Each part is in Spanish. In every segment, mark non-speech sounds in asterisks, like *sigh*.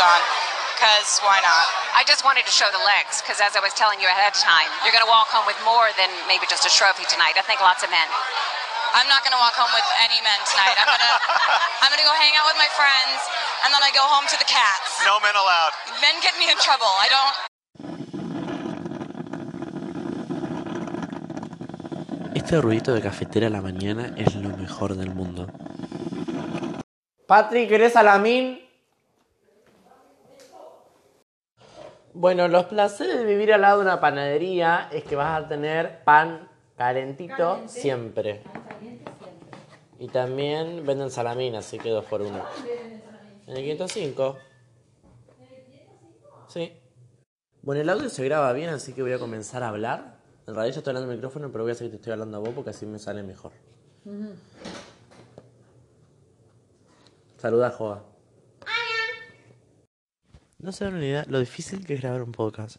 on. Because why not? I just wanted to show the legs because, as I was telling you ahead of time, you're going to walk home with more than maybe just a trophy tonight. I think lots of men. I'm not gonna walk home with any men tonight. I'm gonna *laughs* I'm gonna go hang out with my friends and then I go home to the cats. No men allowed. Men get me in trouble. I don't Este ruidito de cafetera a la mañana es lo mejor del mundo. Patri, ¿querés salamín? Bueno, los placeres de vivir al lado de una panadería es que vas a tener pan calentito siempre. Y también venden salamín, así que dos por uno. En el 505. Sí. Bueno, el audio se graba bien, así que voy a comenzar a hablar. En realidad yo estoy hablando al micrófono, pero voy a hacer que te estoy hablando a vos porque así me sale mejor. Saluda, Joa. No se dan una idea lo difícil que es grabar un podcast.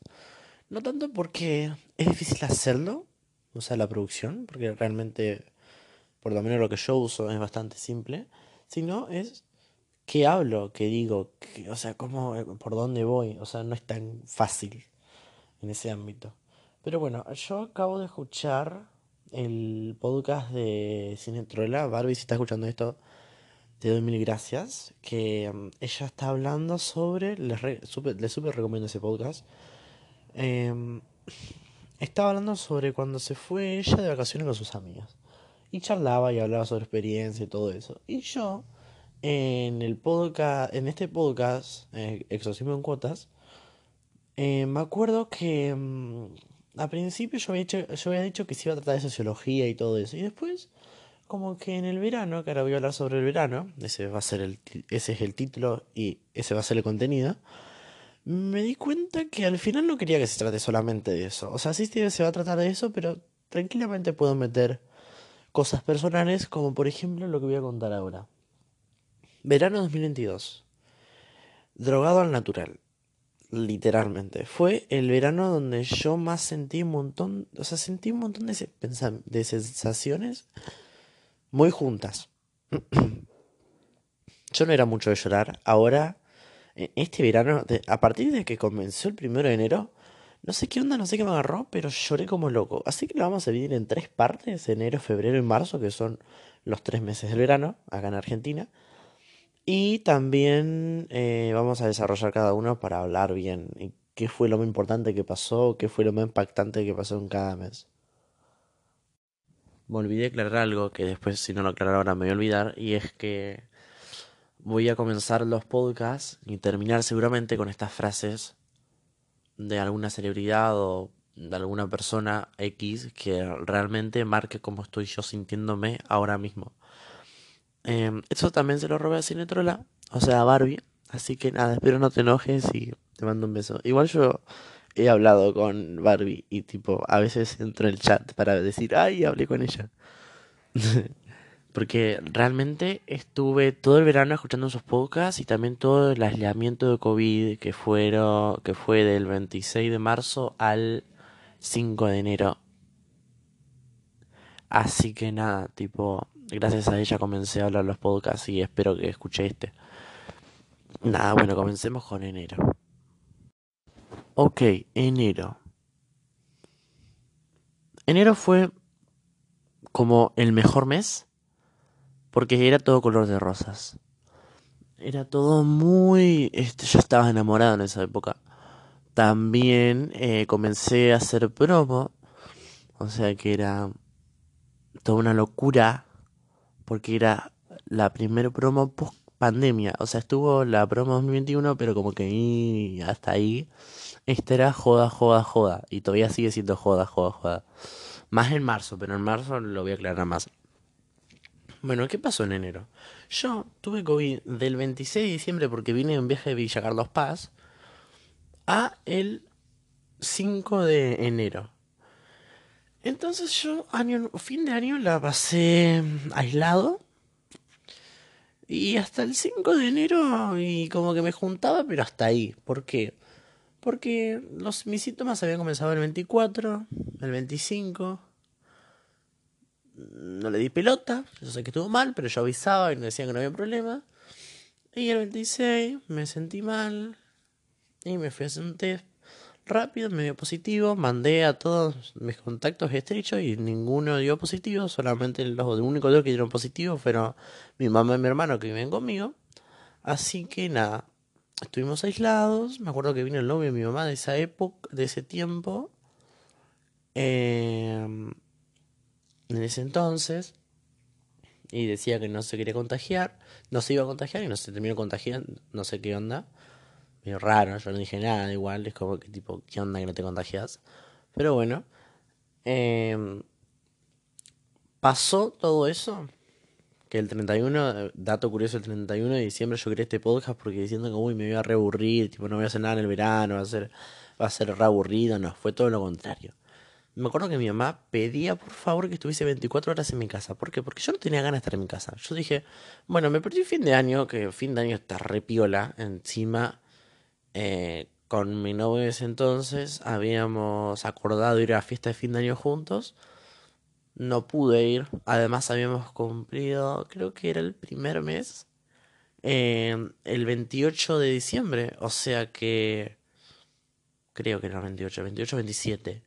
No tanto porque es difícil hacerlo, o sea, la producción, porque realmente, por lo menos lo que yo uso es bastante simple, sino es qué hablo, qué digo, o sea, cómo, por dónde voy, o sea, no es tan fácil en ese ámbito. Pero bueno, yo acabo de escuchar el podcast de Cine Trola. Barbie, si está escuchando esto, te doy mil gracias. Que mm, ella está hablando sobre. Les, re- súper recomiendo ese podcast. Em, estaba hablando sobre cuando se fue ella de vacaciones con sus amigas. Y charlaba y hablaba sobre experiencia y todo eso. Y yo, en el podcast, en este podcast, eh, Exorcismo en Cuotas, eh, me acuerdo que mm, a principio yo había, yo había dicho que se iba a tratar de sociología y todo eso. Y después, como que en el verano, que ahora voy a hablar sobre el verano, ese va a ser el, ese es el título y ese va a ser el contenido, me di cuenta que al final no quería que se trate solamente de eso. O sea, sí se va a tratar de eso, pero tranquilamente puedo meter cosas personales, como por ejemplo lo que voy a contar ahora. Verano 2022. Drogado al natural. Literalmente. Fue el verano donde yo más sentí un montón, o sea, sentí un montón de, de sensaciones muy juntas. *clears throat* Yo no era mucho de llorar. Ahora, este verano, a partir de que comenzó el primero de enero, no sé qué onda, no sé qué me agarró, pero lloré como loco. Así que lo vamos a dividir en tres partes, enero, febrero y marzo, que son los tres meses del verano, acá en Argentina. Y también eh, vamos a desarrollar cada uno para hablar bien y qué fue lo más importante que pasó, qué fue lo más impactante que pasó en cada mes. Me olvidé aclarar algo que después, si no lo aclaro ahora, me voy a olvidar, y es que voy a comenzar los podcasts y terminar seguramente con estas frases de alguna celebridad o de alguna persona X que realmente marque cómo estoy yo sintiéndome ahora mismo. Em, eso también se lo robé a Cinetrola, o sea, a Barbie. Así que nada, espero no te enojes y te mando un beso. Igual yo he hablado con Barbie y tipo, a veces entro en el chat para decir, ay, hablé con ella. *laughs* Porque realmente estuve todo el verano escuchando sus podcasts y también todo el aislamiento de COVID que fueron, que fue del 26 de marzo al 5 de enero. Así que nada, tipo, gracias a ella comencé a hablar los podcasts y espero que escuche este. Nada, bueno, comencemos con enero. Ok, enero. Enero fue como el mejor mes porque era todo color de rosas. Era todo muy... Este, yo estaba enamorado en esa época. También eh, comencé a hacer promo. O sea que era toda una locura. Porque era la primera promo post pandemia. O sea, estuvo la promo 2021, pero como que hasta ahí. Esta era joda, joda, joda. Y todavía sigue siendo joda, joda, joda. Más en marzo, pero en marzo lo voy a aclarar más. Bueno, ¿qué pasó en enero? Yo tuve COVID del 26 de diciembre porque vine de un viaje de Villa Carlos Paz a el 5 de enero. Entonces yo año, fin de año la pasé aislado y hasta el 5 de enero y como que me juntaba, pero hasta ahí. ¿Por qué? Porque los, mis síntomas habían comenzado el 24, el 25. No le di pelota, yo sé que estuvo mal, pero yo avisaba y me decían que no había problema. Y el 26 me sentí mal y me fui a hacer un test rápido, me dio positivo, mandé a todos mis contactos estrechos y ninguno dio positivo, solamente los únicos dos que dieron positivo fueron mi mamá y mi hermano que viven conmigo. Así que nada, estuvimos aislados, me acuerdo que vino el novio de mi mamá de esa época, de ese tiempo. Em, en ese entonces y decía que no se quería contagiar, no se iba a contagiar y no se terminó contagiando, no sé qué onda. Medio raro, yo no dije nada, igual, es como que tipo, ¿qué onda que no te contagias? Pero bueno, em, pasó todo eso, que el 31, dato curioso, el 31 de diciembre yo creé este podcast porque diciendo que, uy, me voy a reaburrir, tipo, no voy a hacer nada en el verano, va a ser, va a ser reaburrido, no, fue todo lo contrario. Me acuerdo que mi mamá pedía por favor que estuviese 24 horas en mi casa. ¿Por qué? Porque yo no tenía ganas de estar en mi casa. Yo dije, bueno, me perdí fin de año, que fin de año está repiola. Encima, eh, con mi novio ese entonces habíamos acordado ir a la fiesta de fin de año juntos. No pude ir. Además, habíamos cumplido, creo que era el primer mes, eh, el 28 de diciembre. O sea que. Creo que era el 28, 28, 27.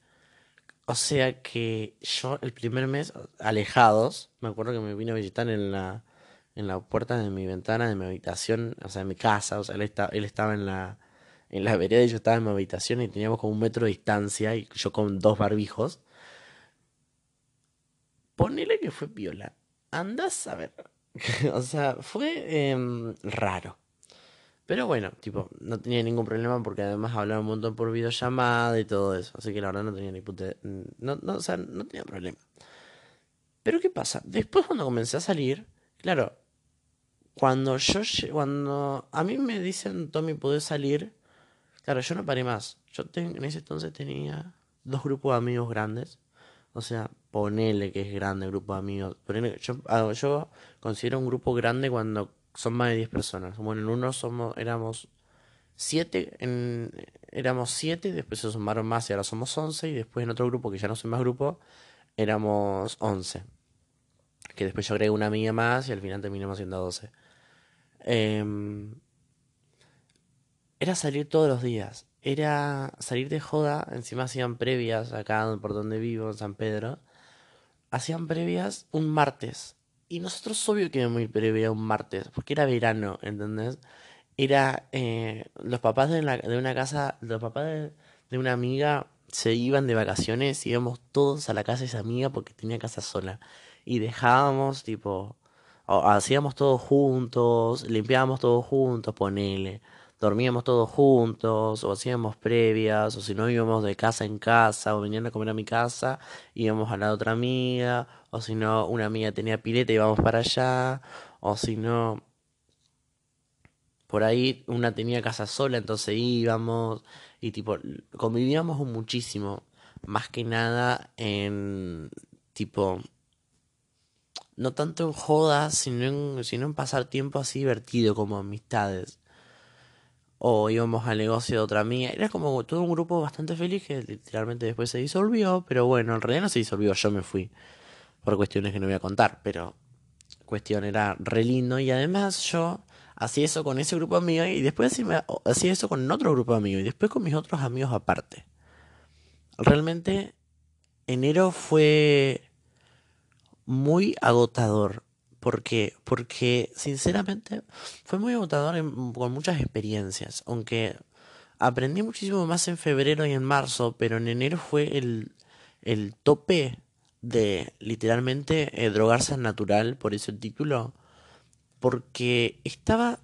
O sea que yo el primer mes, alejados, me acuerdo que me vino a visitar en la, en la puerta de mi ventana de mi habitación, o sea, en mi casa, o sea, él, él estaba en la, en la vereda y yo estaba en mi habitación y teníamos como un metro de distancia y yo con dos barbijos. Ponele que fue viola. Andás a ver. *laughs* o sea, fue em, raro. Pero bueno, tipo, no tenía ningún problema porque además hablaba un montón por videollamada y todo eso. Así que la verdad no tenía ni puta... No, no, o sea, no tenía problema. Pero ¿qué pasa? Después cuando comencé a salir, claro, cuando yo... Cuando a mí me dicen, Tommy, ¿podés salir? Claro, yo no paré más. Yo en ese entonces tenía dos grupos de amigos grandes. O sea, ponele que es grande el grupo de amigos. Ah, yo considero un grupo grande cuando son más de 10 personas. Bueno, en uno somos, éramos 7, en, éramos 7, después se sumaron más y ahora somos 11, y después en otro grupo, que ya no soy más grupo, éramos 11. Que después yo agregué una amiga más y al final terminamos siendo 12. Em, era salir todos los días. Era salir de joda. Encima hacían previas acá por donde vivo, en San Pedro. Hacían previas un martes. Y nosotros obvio que ir previa un martes, porque era verano, ¿entendés? Era eh, los papás de, de, una casa, los papás de, de, una amiga se iban de vacaciones y íbamos todos a la casa de esa amiga porque tenía casa sola. Y dejábamos, tipo, hacíamos todos juntos, limpiábamos todos juntos, ponele dormíamos todos juntos, o hacíamos previas, o si no íbamos de casa en casa, o venían a comer a mi casa, íbamos a la otra amiga, o si no, una amiga tenía pileta y íbamos para allá, o si no, por ahí una tenía casa sola, entonces íbamos, y tipo, convivíamos muchísimo, más que nada en, tipo, no tanto en jodas, sino en, sino en pasar tiempo así divertido, como amistades o íbamos al negocio de otra amiga. Era como todo un grupo bastante feliz que literalmente después se disolvió, pero bueno, en realidad no se disolvió, yo me fui por cuestiones que no voy a contar, pero cuestión era re lindo y además yo hacía eso con ese grupo de y después hacía eso con otro grupo de y después con mis otros amigos aparte. Realmente enero fue muy agotador ¿Por qué? Porque sinceramente fue muy agotador con muchas experiencias, aunque aprendí muchísimo más en febrero y en marzo, pero en enero fue el, el tope de literalmente eh, drogarse al natural, por eso el título, porque estaba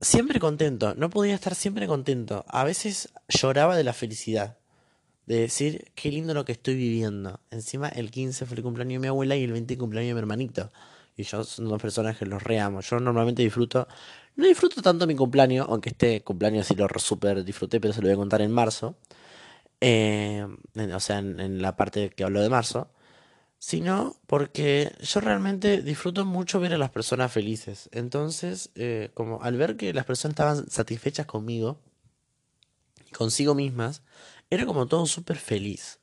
siempre contento, no podía estar siempre contento, a veces lloraba de la felicidad de decir qué lindo lo que estoy viviendo. Encima el 15 fue el cumpleaños de mi abuela y el 20 el cumpleaños de mi hermanito. Y yo son dos personas que los reamo. Yo normalmente disfruto, no disfruto tanto mi cumpleaños, aunque este cumpleaños sí lo super disfruté, pero se lo voy a contar en marzo. Eh, o sea, en, la parte que hablo de marzo. Sino porque yo realmente disfruto mucho ver a las personas felices. Entonces, eh, como al ver que las personas estaban satisfechas conmigo consigo mismas, era como todo súper feliz.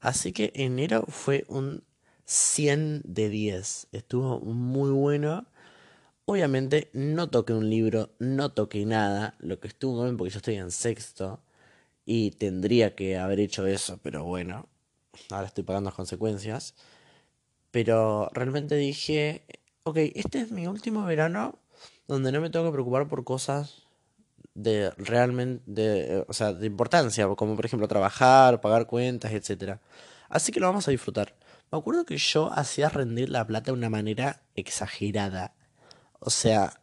Así que enero fue un 100 de 10. Estuvo muy bueno. Obviamente no toqué un libro, no toqué nada, lo que estuvo bien porque yo estoy en sexto y tendría que haber hecho eso, pero bueno, ahora estoy pagando las consecuencias. Pero realmente dije, ok, este es mi último verano donde no me tengo que preocupar por cosas de realmente, de, o sea, de importancia, como por ejemplo trabajar, pagar cuentas, etcétera. Así que lo vamos a disfrutar. Me acuerdo que yo hacía rendir la plata de una manera exagerada. O sea,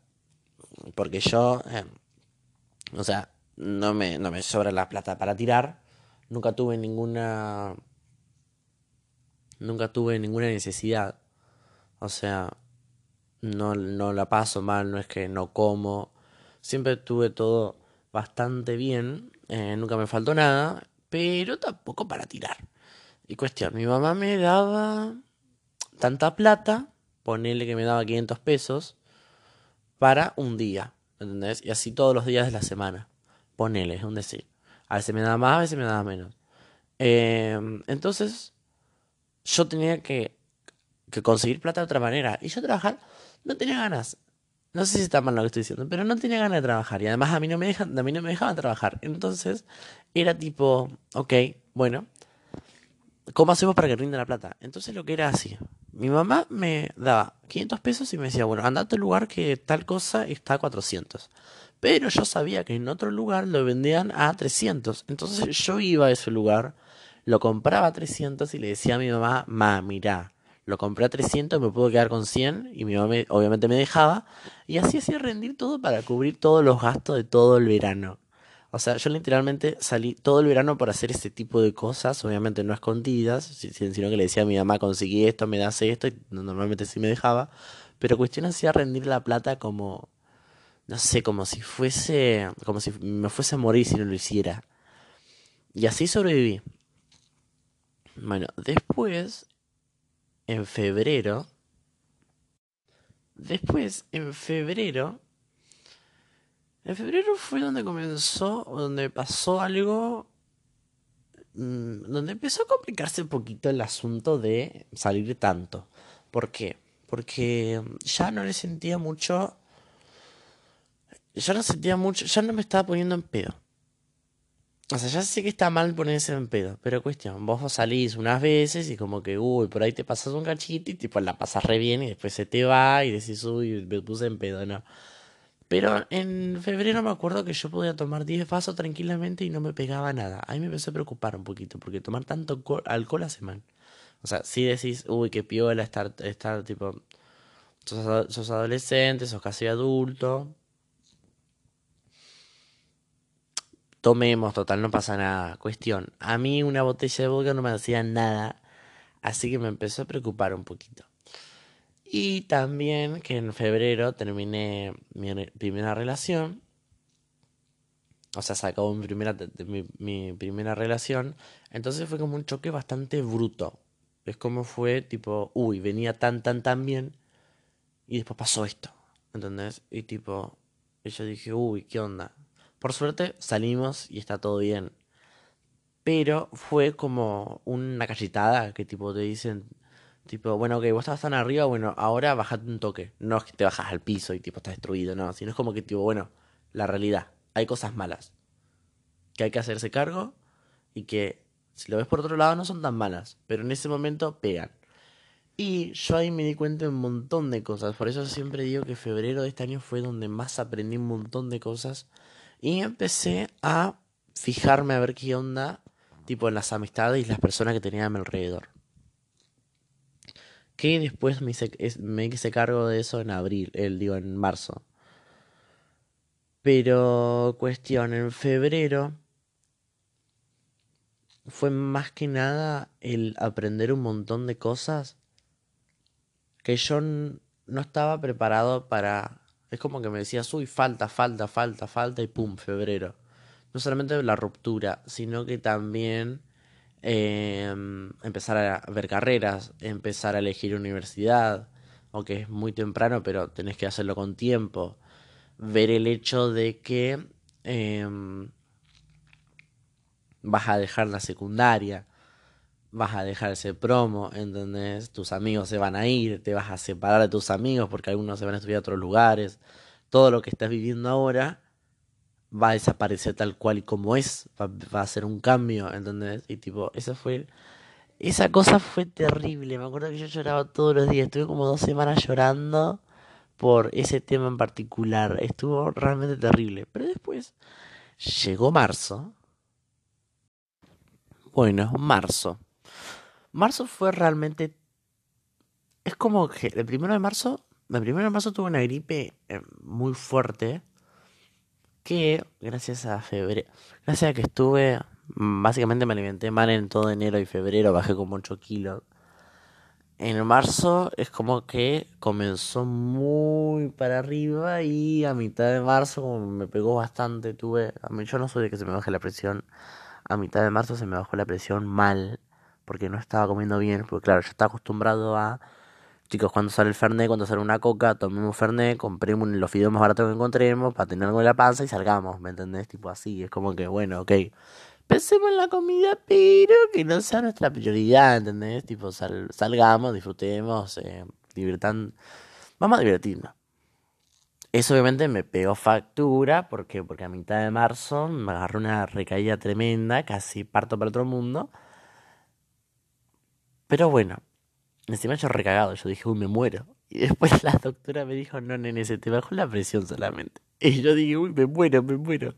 porque yo, eh, o sea, no me, no me sobra la plata para tirar. Nunca tuve ninguna, nunca tuve ninguna necesidad. O sea, no, no la paso mal, no es que no como. Siempre tuve todo bastante bien, eh, nunca me faltó nada, pero tampoco para tirar. Y cuestión, mi mamá me daba tanta plata, ponele que me daba 500 pesos, para un día, ¿entendés? Y así todos los días de la semana. Ponele, es un decir. A veces me daba más, a veces me daba menos. Em, entonces, yo tenía que, que conseguir plata de otra manera. Y yo trabajar no tenía ganas. No sé si está mal lo que estoy diciendo, pero no tenía ganas de trabajar. Y además a mí no me, dejan, a mí no me dejaban trabajar. Entonces, era tipo, ok, bueno, ¿cómo hacemos para que rinda la plata? Entonces lo que era así. Mi mamá me daba 500 pesos y me decía, bueno, andate al lugar que tal cosa está a 400. Pero yo sabía que en otro lugar lo vendían a 300. Entonces yo iba a ese lugar, lo compraba a 300 y le decía a mi mamá, ma, mirá, lo compré a 300, me puedo quedar con 100 y mi mamá obviamente me dejaba. Y así hacía rendir todo para cubrir todos los gastos de todo el verano. O sea, yo literalmente salí todo el verano por hacer ese tipo de cosas, obviamente no escondidas, sino que le decía a mi mamá, conseguí esto, me das esto, y normalmente sí me dejaba. Pero cuestión hacía rendir la plata como, no sé, como si fuese, como si me fuese a morir si no lo hiciera. Y así sobreviví. Bueno, después en febrero. Después, en febrero. En febrero fue donde comenzó, donde pasó algo. Mm, donde empezó a complicarse un poquito el asunto de salir tanto. ¿Por qué? Porque ya no le sentía mucho. Ya no sentía mucho. Ya no me estaba poniendo en pedo. O sea, ya sé que está mal ponerse en pedo, pero cuestión, vos salís unas veces y como que, uy, por ahí te pasas un cachito y tipo la pasas re bien y después se te va y decís, uy, me puse en pedo, no. Pero en febrero me acuerdo que yo podía tomar 10 vasos tranquilamente y no me pegaba nada. A mí me empezó a preocupar un poquito, porque tomar tanto alcohol hace mal. O sea, si decís, uy, qué piola estar, estar tipo, sos, sos adolescente, sos casi adulto, Tomemos, total, no pasa nada. Cuestión, a mí una botella de vodka no me hacía nada, así que me empezó a preocupar un poquito. Y también que en febrero terminé mi primera relación. O sea, se acabó mi primera, mi, mi primera relación. Entonces fue como un choque bastante bruto. Es como fue tipo, uy, venía tan, tan, tan bien. Y después pasó esto. ¿Entendés? Y tipo, y yo dije, uy, ¿qué onda? Por suerte salimos y está todo bien. Pero fue como una cachetada que tipo te dicen, tipo, bueno, ok, vos estabas tan arriba, bueno, ahora bajate un toque. No es que te bajas al piso y tipo estás destruido, no, sino es como que tipo, bueno, la realidad, hay cosas malas. Que hay que hacerse cargo y que si lo ves por otro lado no son tan malas, pero en ese momento pegan. Y yo ahí me di cuenta de un montón de cosas, por eso siempre digo que febrero de este año fue donde más aprendí un montón de cosas y empecé a fijarme a ver qué onda, tipo en las amistades y las personas que tenía a mi alrededor. Que después me hice, me cargo de eso en abril, el digo, en marzo. Pero cuestión, en febrero fue más que nada el aprender un montón de cosas que yo no estaba preparado para es como que me decías, uy, falta, falta, falta, falta, y pum, febrero. No solamente la ruptura, sino que también em, empezar a ver carreras, empezar a elegir universidad, aunque es muy temprano, pero tenés que hacerlo con tiempo. Ver el hecho de que em, vas a dejar la secundaria. Vas a dejar ese promo, ¿entendés? Tus amigos se van a ir, te vas a separar de tus amigos porque algunos se van a estudiar a otros lugares. Todo lo que estás viviendo ahora va a desaparecer tal cual y como es, va, va a ser un cambio, ¿entendés? Y tipo, eso fue... Esa cosa fue terrible, me acuerdo que yo lloraba todos los días, estuve como dos semanas llorando por ese tema en particular, estuvo realmente terrible. Pero después llegó marzo. Bueno, marzo. Marzo fue realmente... Es como que el primero de marzo, el primero de marzo tuve una gripe eh, muy fuerte que gracias a febrero, gracias a que estuve, mm, básicamente me alimenté mal en todo enero y febrero, bajé como 8 kilos. En marzo es como que comenzó muy para arriba y a mitad de marzo me pegó bastante, tuve, a mí yo no soy de que se me baje la presión, a mitad de marzo se me bajó la presión mal, porque no estaba comiendo bien, porque claro, yo estaba acostumbrado a Chicos, cuando sale el Fernet, cuando sale una coca, tomemos Fernet, compremos los fideos más baratos que encontremos para tener algo en la panza y salgamos, ¿me entendés? Tipo así, es como que, bueno, ok. Pensemos en la comida, pero que no sea nuestra prioridad, ¿entendés? Tipo, salgamos, disfrutemos, eh. Vamos a divertirnos. Eso obviamente me pegó factura, ¿por qué? Porque a mitad de marzo me agarró una recaída tremenda, casi parto para otro mundo. Pero bueno, Encima yo recagado, yo dije, uy, me muero. Y después la doctora me dijo, no, nene, se te bajó la presión solamente. Y yo dije, uy, me muero, me muero.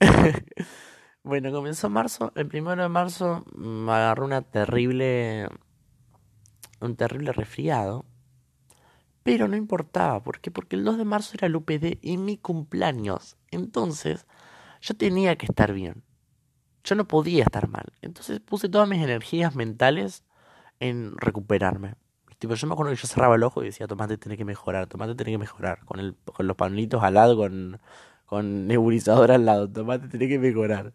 *laughs* bueno, comenzó marzo. El primero de marzo me agarró una terrible. Un terrible resfriado. Pero no importaba. ¿Por qué? Porque el 2 de marzo era el UPD y mi cumpleaños. Entonces, yo tenía que estar bien. Yo no podía estar mal. Entonces puse todas mis energías mentales en recuperarme. Tipo, yo me acuerdo que yo cerraba el ojo y decía, tomate, tiene que mejorar, tomate, tiene que mejorar. Con, el, con los panitos al lado, con, con nebulizador al lado, tomate, tiene que mejorar.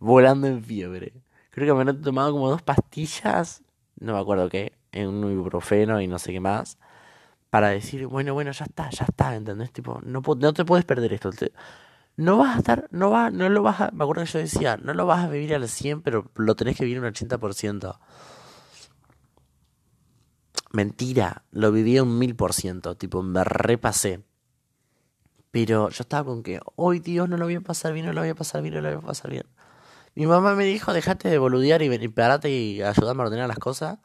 Volando en fiebre. Creo que me han tomado como dos pastillas, no me acuerdo qué, en un ibuprofeno y no sé qué más, para decir, bueno, bueno, ya está, ya está, ¿entendés? Tipo, no, no te puedes perder esto. no vas a estar, no va, no lo vas a, me acuerdo que yo decía, no lo vas a vivir al 100, pero lo tenés que vivir un 80%. Mentira, lo viví un mil por ciento, tipo, me repasé. Pero yo estaba con que, hoy Dios, no lo voy a pasar bien, no lo voy a pasar bien, no lo voy a pasar bien. Mi mamá me dijo, dejate de boludear y, y parate y ayudarme a ordenar las cosas.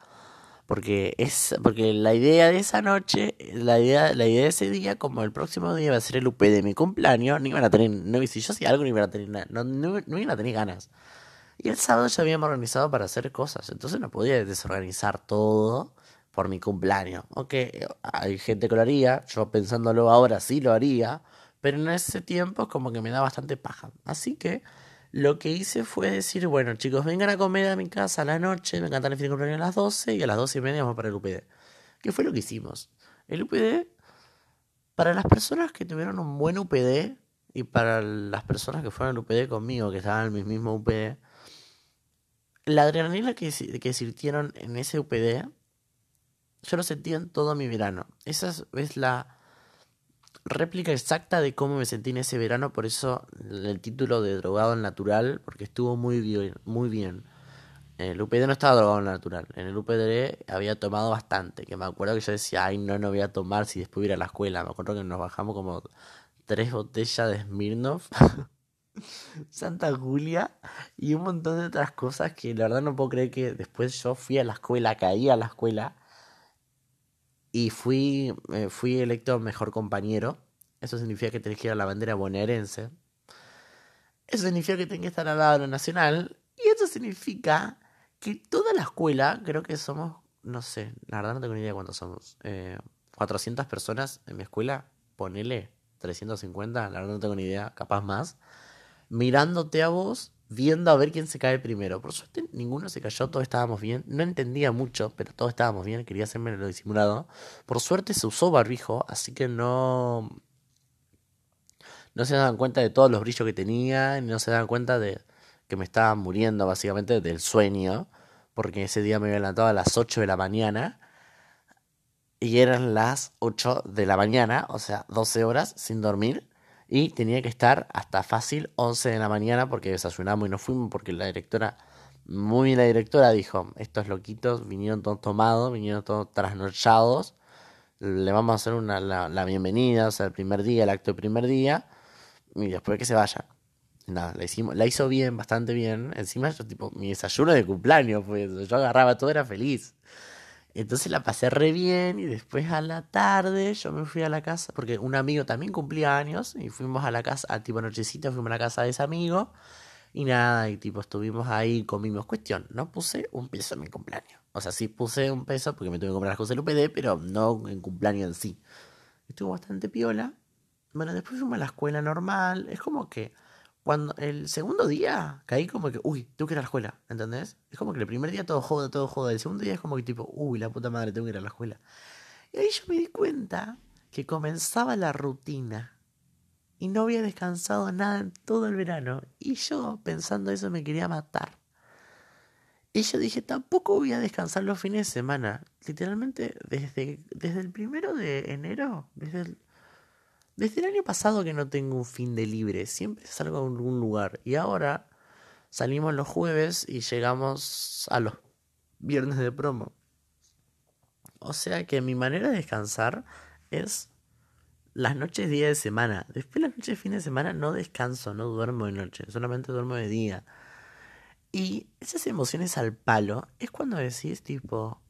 Porque es porque la idea de esa noche, la idea, la idea de ese día, como el próximo día iba a ser el UP de mi cumpleaños, no iban a tener, no, si yo hacía algo no iban a tener nada, no, no, no iban a tener ganas. Y el sábado ya habíamos organizado para hacer cosas, entonces no podía desorganizar todo por mi cumpleaños. Aunque hay gente que lo haría, yo pensándolo ahora sí lo haría, pero en ese tiempo como que me da bastante paja. Así que lo que hice fue decir, bueno chicos, vengan a comer a mi casa a la noche, me encantan el fin de cumpleaños a las 12 y a las 12 y media vamos para el UPD. ¿Qué fue lo que hicimos? El UPD, para las personas que tuvieron un buen UPD y para las personas que fueron al UPD conmigo, que estaban en el mismo UPD, la adrenalina que, que sirtieron en ese UPD yo lo sentí en todo mi verano. Esa es la réplica exacta de cómo me sentí en ese verano, por eso el título de drogado en natural, porque estuvo muy bien, muy bien. En el UPD no estaba drogado en natural, en el UPD había tomado bastante, que me acuerdo que yo decía, ay no, no voy a tomar si después voy a ir a la escuela. Me acuerdo que nos bajamos como tres botellas de Smirnoff, *laughs* Santa Julia y un montón de otras cosas que la verdad no puedo creer que después yo fui a la escuela, caí a la escuela y fui, eh, fui electo mejor compañero. Eso significa que tenés que ir a la bandera bonaerense. Eso significa que tenés que estar al lado de lo nacional. Y eso significa que toda la escuela, creo que somos, no sé, la verdad no tengo ni idea cuántos somos. Eh, 400 personas en mi escuela, ponele 350, la verdad no tengo ni idea, capaz más. Mirándote a vos viendo a ver quién se cae primero. Por suerte ninguno se cayó, todos estábamos bien. No entendía mucho, pero todos estábamos bien, quería hacerme lo disimulado. Por suerte se usó barbijo, así que no... No se daban cuenta de todos los brillos que tenía, no se daban cuenta de que me estaba muriendo básicamente del sueño, porque ese día me había levantado a las 8 de la mañana y eran las 8 de la mañana, o sea, 12 horas sin dormir y tenía que estar hasta fácil 11 de la mañana porque desayunamos y nos fuimos porque la directora Muy bien la directora dijo, estos loquitos vinieron todos tomados, vinieron todos trasnochados, le vamos a hacer una, la, la bienvenida, o sea, el primer día, el acto del primer día, y después que se vayan. Nada, la, hicimos, la hizo bien, bastante bien. Encima, yo, tipo, mi desayuno de cumpleaños, pues yo agarraba todo, era feliz. Entonces la pasé re bien y después a la tarde yo me fui a la casa, porque un amigo también cumplía años y fuimos a la casa, a tipo nochecita, fuimos a la casa de ese amigo y nada, y tipo estuvimos ahí, comimos. Cuestión, no puse un peso en mi cumpleaños. O sea, sí puse un peso porque me tuve que comprar las cosas del UPD, pero no en cumpleaños en sí. Estuvo bastante piola. Bueno, después fuimos a la escuela normal. Es como que cuando el segundo día caí como que, uy, tengo que ir a la escuela, ¿entendés? Es como que el primer día todo joda, todo joda. El segundo día es como que tipo, uy, la puta madre, tengo que ir a la escuela. Y ahí yo me di cuenta que comenzaba la rutina. Y no había descansado nada en todo el verano. Y yo, pensando eso, me quería matar. Y yo dije, tampoco voy a descansar los fines de semana. Literalmente, desde, desde el primero de enero, desde el, desde el año pasado que no tengo un fin de libre, siempre salgo a algún lugar. Y ahora salimos los jueves y llegamos a los viernes de promo. O sea que mi manera de descansar es las noches día de semana. Después las noches de fin de semana no descanso, no duermo de noche, solamente duermo de día. Y esas emociones al palo es cuando decís tipo,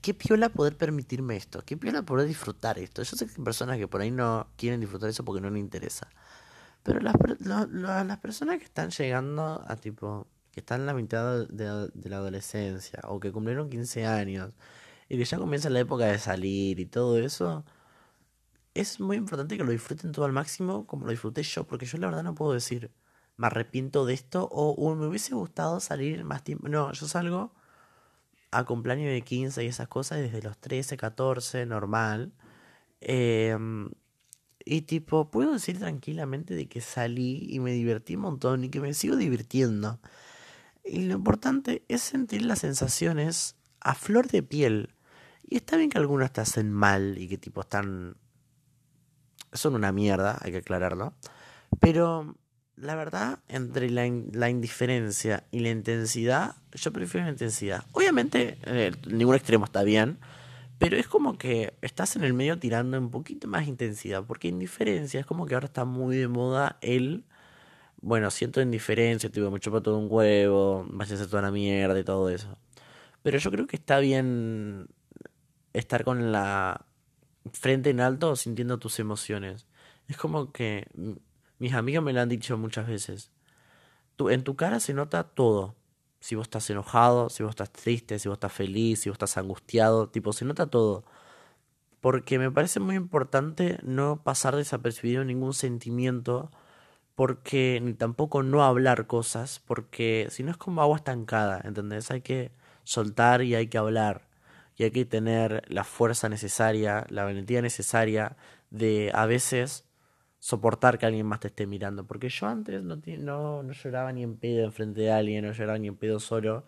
qué piola poder permitirme esto, qué piola poder disfrutar esto. Yo sé que hay personas que por ahí no quieren disfrutar eso porque no les interesa. Pero las, lo, las personas que están llegando a tipo, que están en la mitad de, la adolescencia o que cumplieron 15 años y que ya comienza la época de salir y todo eso, es muy importante que lo disfruten todo al máximo como lo disfruté yo, porque yo la verdad no puedo decir, me arrepiento de esto o me hubiese gustado salir más tiempo. No, yo salgo a cumpleaños de 15 y esas cosas desde los 13, 14, normal. Eh, y tipo, puedo decir tranquilamente de que salí y me divertí un montón y que me sigo divirtiendo. Y lo importante es sentir las sensaciones a flor de piel. Y está bien que algunas te hacen mal y que tipo están... Son una mierda, hay que aclararlo. Pero la verdad, entre la, la, indiferencia y la intensidad, yo prefiero la intensidad. Obviamente, eh, ningún extremo está bien, pero es como que estás en el medio tirando un poquito más intensidad, porque indiferencia es como que ahora está muy de moda el, bueno, siento indiferencia, tipo, me chupa todo un huevo, vaya a toda la mierda y todo eso. Pero yo creo que está bien estar con la frente en alto sintiendo tus emociones. Es como que mis amigos me lo han dicho muchas veces. Tú, en tu cara se nota todo. Si vos estás enojado, si vos estás triste, si vos estás feliz, si vos estás angustiado, tipo, se nota todo. Porque me parece muy importante no pasar desapercibido ningún sentimiento, porque ni tampoco no hablar cosas, porque si no es como agua estancada, ¿entendés? Hay que soltar y hay que hablar. Y hay que tener la fuerza necesaria, la valentía necesaria de a veces soportar que alguien más te esté mirando. Porque yo antes no, no, no lloraba ni en pedo enfrente de alguien, no lloraba ni en pedo solo.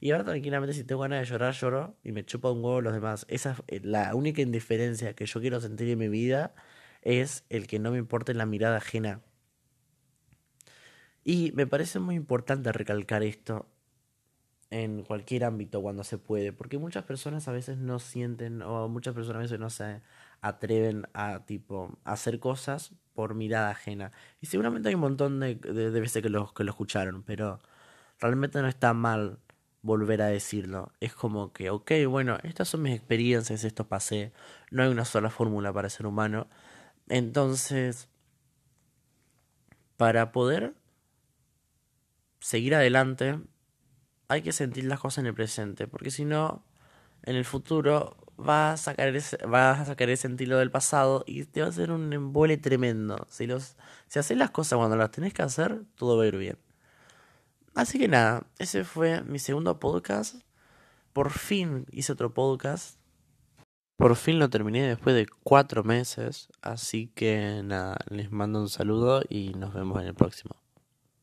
Y ahora tranquilamente si tengo ganas de llorar, lloro y me chupa un huevo los demás. Esa es la única indiferencia que yo quiero sentir en mi vida es el que no me importe la mirada ajena. Y me parece muy importante recalcar esto en cualquier ámbito cuando se puede, porque muchas personas a veces no sienten o muchas personas a veces no se atreven a tipo hacer cosas por mirada ajena. Y seguramente hay un montón de, de, de veces que lo, que lo escucharon, pero realmente no está mal volver a decirlo. Es como que, ok, bueno, estas son mis experiencias, esto pasé, no hay una sola fórmula para ser humano. Entonces, para poder seguir adelante, hay que sentir las cosas en el presente, porque si no, en el futuro vas a sacar ese, vas a sacar ese del pasado y te va a hacer un embole tremendo. Si, los, si haces las cosas cuando las tenés que hacer, todo va a ir bien. Así que nada, ese fue mi segundo podcast. Por fin hice otro podcast. Por fin lo terminé después de cuatro meses. Así que nada, les mando un saludo y nos vemos en el próximo.